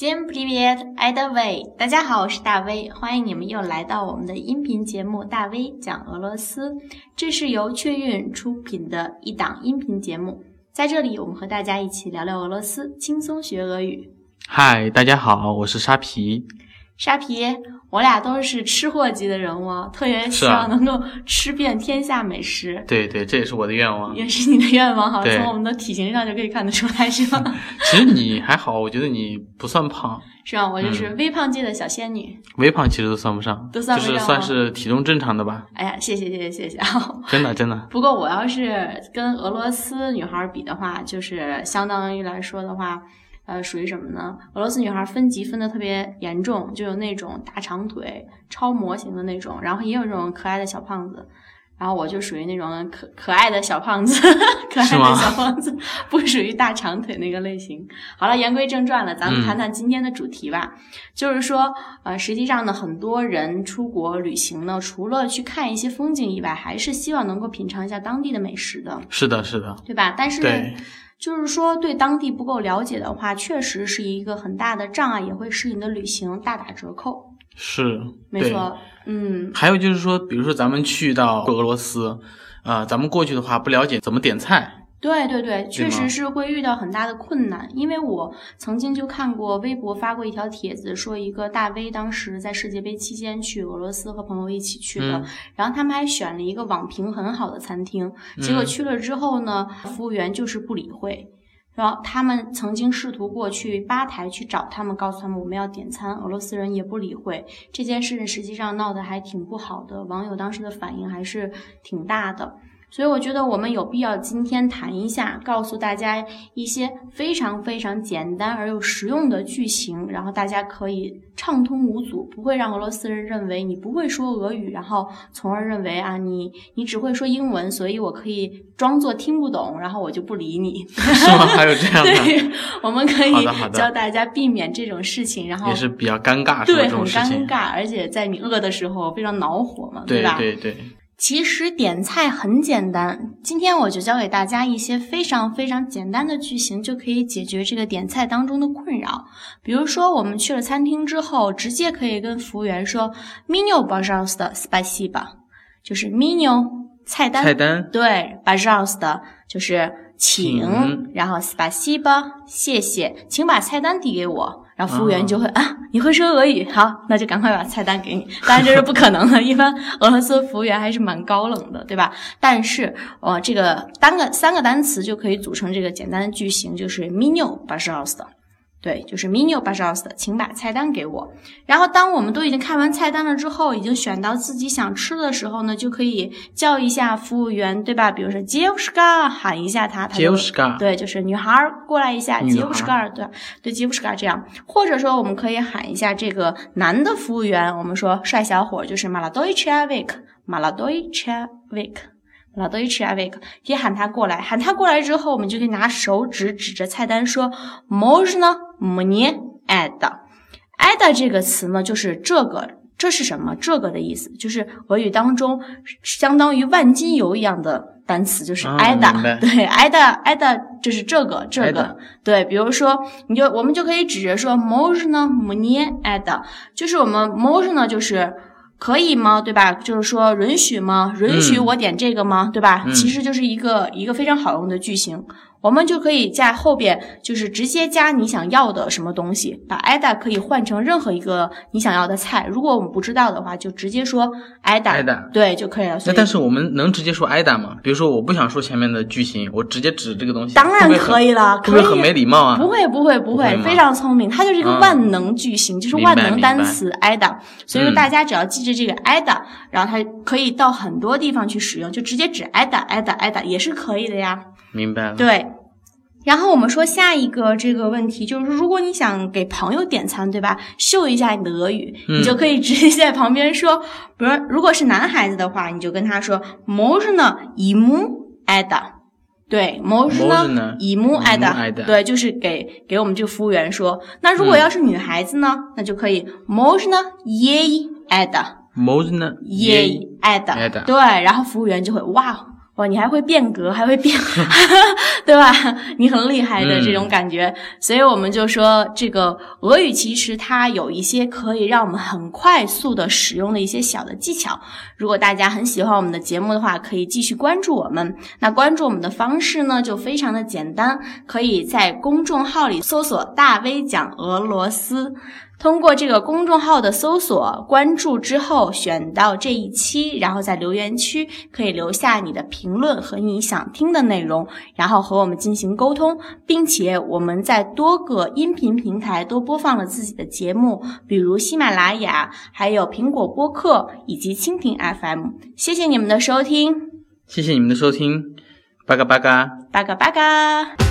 Всем привет, это Вэй。大家好，我是大威，欢迎你们又来到我们的音频节目《大威讲俄罗斯》。这是由雀韵出品的一档音频节目，在这里我们和大家一起聊聊俄罗斯，轻松学俄语。嗨，大家好，我是沙皮。沙皮， 我俩都是吃货级的人物，特别希望能够吃遍天下美食。对对，这也是我的愿望，也是你的愿望哈。从我们的体型上就可以看得出来，是吧？其实你还好，我觉得你不算胖。是啊，我就是微胖界的小仙女。微胖其实都算不上，都算不上，就是算是体重正常的吧。哎呀，谢谢谢谢谢谢 啊。真的真的。不过我要是跟俄罗斯女孩比的话，就是相当于来说的话。呃，属于什么呢？俄罗斯女孩分级分的特别严重，就有那种大长腿、超模型的那种，然后也有这种可爱的小胖子。然后我就属于那种可可爱的小胖子，可爱的小胖子，不属于大长腿那个类型。好了，言归正传了，咱们谈谈今天的主题吧。就是说，呃，实际上呢，很多人出国旅行呢，除了去看一些风景以外，还是希望能够品尝一下当地的美食的。是的，是的，对吧？但是。就是说，对当地不够了解的话，确实是一个很大的障碍，也会使你的旅行大打折扣。是，没错，嗯。还有就是说，比如说咱们去到俄罗斯，啊，咱们过去的话不了解怎么点菜。对对对，确实是会遇到很大的困难，因为我曾经就看过微博发过一条帖子，说一个大 V 当时在世界杯期间去俄罗斯和朋友一起去的，然后他们还选了一个网评很好的餐厅，结果去了之后呢，服务员就是不理会，然后他们曾经试图过去吧台去找他们，告诉他们我们要点餐，俄罗斯人也不理会，这件事实际上闹得还挺不好的，网友当时的反应还是挺大的。所以我觉得我们有必要今天谈一下，告诉大家一些非常非常简单而又实用的句型，然后大家可以畅通无阻，不会让俄罗斯人认为你不会说俄语，然后从而认为啊你你只会说英文，所以我可以装作听不懂，然后我就不理你。是吗？还有这样的？对，我们可以教大家避免这种事情，然后也是比较尴尬，对，很尴尬，而且在你饿的时候非常恼火嘛，对吧？对对。其实点菜很简单，今天我就教给大家一些非常非常简单的句型，就可以解决这个点菜当中的困扰。比如说，我们去了餐厅之后，直接可以跟服务员说 “menu b a r a s 的 spicy 吧，就是 menu 菜单菜单对 b a r a s 的就是请，请然后 spicy 吧，谢谢，请把菜单递给我。然后服务员就会啊，你会说俄语？好，那就赶快把菜单给你。当然这是不可能的，一般俄罗斯服务员还是蛮高冷的，对吧？但是，我这个单个三个单词就可以组成这个简单的句型，就是 menu，bushost。对，就是 menu b u z z s 的，请把菜单给我。然后，当我们都已经看完菜单了之后，已经选到自己想吃的时候呢，就可以叫一下服务员，对吧？比如说 j e w s k a 喊一下他 j e w s k a 对，就是女孩过来一下 j e w s k a 对，对 j e w s k a 这样。或者说，我们可以喊一下这个男的服务员，我们说帅小伙，就是 m a l a d o i c h a v i k m a l a d o i c h a v i k 克，可以喊他过来，喊他过来之后，我们就可以拿手指指着菜单说：“Можно мне это？” “это” 这个词呢，就是这个，这是什么？这个的意思，就是俄语当中相当于万金油一样的单词，就是 “это”。对，“это”“это” 就是这个，这个。对，比如说，你就我们就可以指着说：“Можно мне это？” 就是我们 “Можно” 就是。 可以吗？对吧？就是说，允许吗？允许我点这个吗？对吧？其实就是一个一个非常好用的句型。我们就可以在后边，就是直接加你想要的什么东西，把 ida 可以换成任何一个你想要的菜。如果我们不知道的话，就直接说 ida，对就可以了。那但是我们能直接说 ida 吗？比如说我不想说前面的句型，我直接指这个东西，当然可以了，会不会很没礼貌啊？不会不会不会，非常聪明，它就是一个万能句型，就是万能单词 ida。所以说大家只要记着这个 ida，然后它可以到很多地方去使用，就直接指 ida ida ida 也是可以的呀。明白了。对。然后我们说下一个这个问题就是如果你想给朋友点餐对吧？秀一下你的俄语你就可以直接在旁边说比如如果是男孩子的话你就跟他说 mozhna yimou eda 对 mozhna yimou eda 对就是给给我们这个服务员说那如果要是女孩子呢那就可以 mozhna yi eda mozhna yi eda 对然后服务员就会哇哇，你还会变革，还会变 对吧？你很厉害的这种感觉。所以我们就说，这个俄语其实它有一些可以让我们很快速的使用的一些小的技巧。如果大家很喜欢我们的节目的话，可以继续关注我们。那关注我们的方式呢，就非常的简单，可以在公众号里搜索“大 V 讲俄罗斯”。通过这个公众号的搜索关注之后，选到这一期，然后在留言区可以留下你的评论和你想听的内容，然后和我们进行沟通，并且我们在多个音频平台都播放了自己的节目，比如喜马拉雅、还有苹果播客以及蜻蜓 FM。谢谢你们的收听，谢谢你们的收听，八嘎八嘎，巴嘎巴嘎。